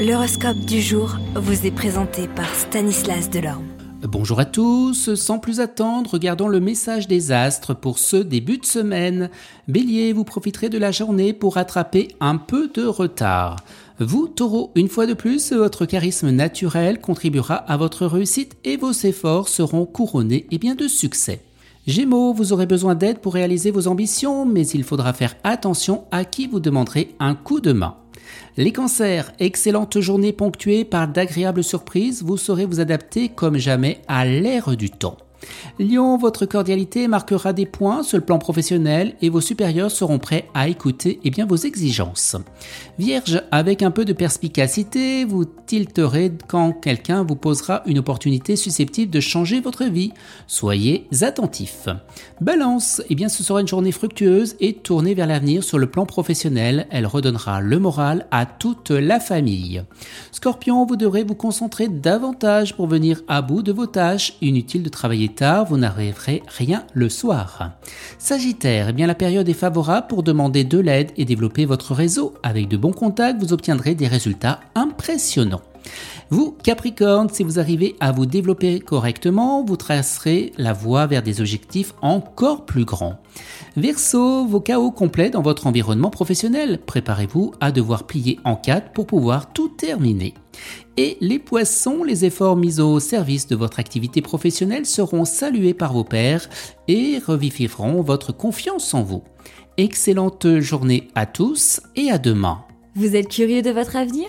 L'horoscope du jour vous est présenté par Stanislas Delorme. Bonjour à tous, sans plus attendre, regardons le message des astres pour ce début de semaine. Bélier, vous profiterez de la journée pour rattraper un peu de retard. Vous, taureau, une fois de plus, votre charisme naturel contribuera à votre réussite et vos efforts seront couronnés et bien de succès. Gémeaux, vous aurez besoin d'aide pour réaliser vos ambitions, mais il faudra faire attention à qui vous demanderez un coup de main. Les cancers, excellente journée ponctuée par d'agréables surprises, vous saurez vous adapter comme jamais à l'ère du temps. Lion, votre cordialité marquera des points sur le plan professionnel et vos supérieurs seront prêts à écouter eh bien, vos exigences. Vierge, avec un peu de perspicacité, vous tilterez quand quelqu'un vous posera une opportunité susceptible de changer votre vie. Soyez attentif. Balance, eh bien, ce sera une journée fructueuse et tournée vers l'avenir sur le plan professionnel. Elle redonnera le moral à toute la famille. Scorpion, vous devrez vous concentrer davantage pour venir à bout de vos tâches. Inutile de travailler tard, vous n'arriverez rien le soir. Sagittaire, eh la période est favorable pour demander de l'aide et développer votre réseau. Avec de bons contacts, vous obtiendrez des résultats impressionnants. Vous, Capricorne, si vous arrivez à vous développer correctement, vous tracerez la voie vers des objectifs encore plus grands. Verseau, vos chaos complets dans votre environnement professionnel. Préparez-vous à devoir plier en quatre pour pouvoir tout terminer. Et les poissons, les efforts mis au service de votre activité professionnelle seront salués par vos pairs et revivifieront votre confiance en vous. Excellente journée à tous et à demain. Vous êtes curieux de votre avenir?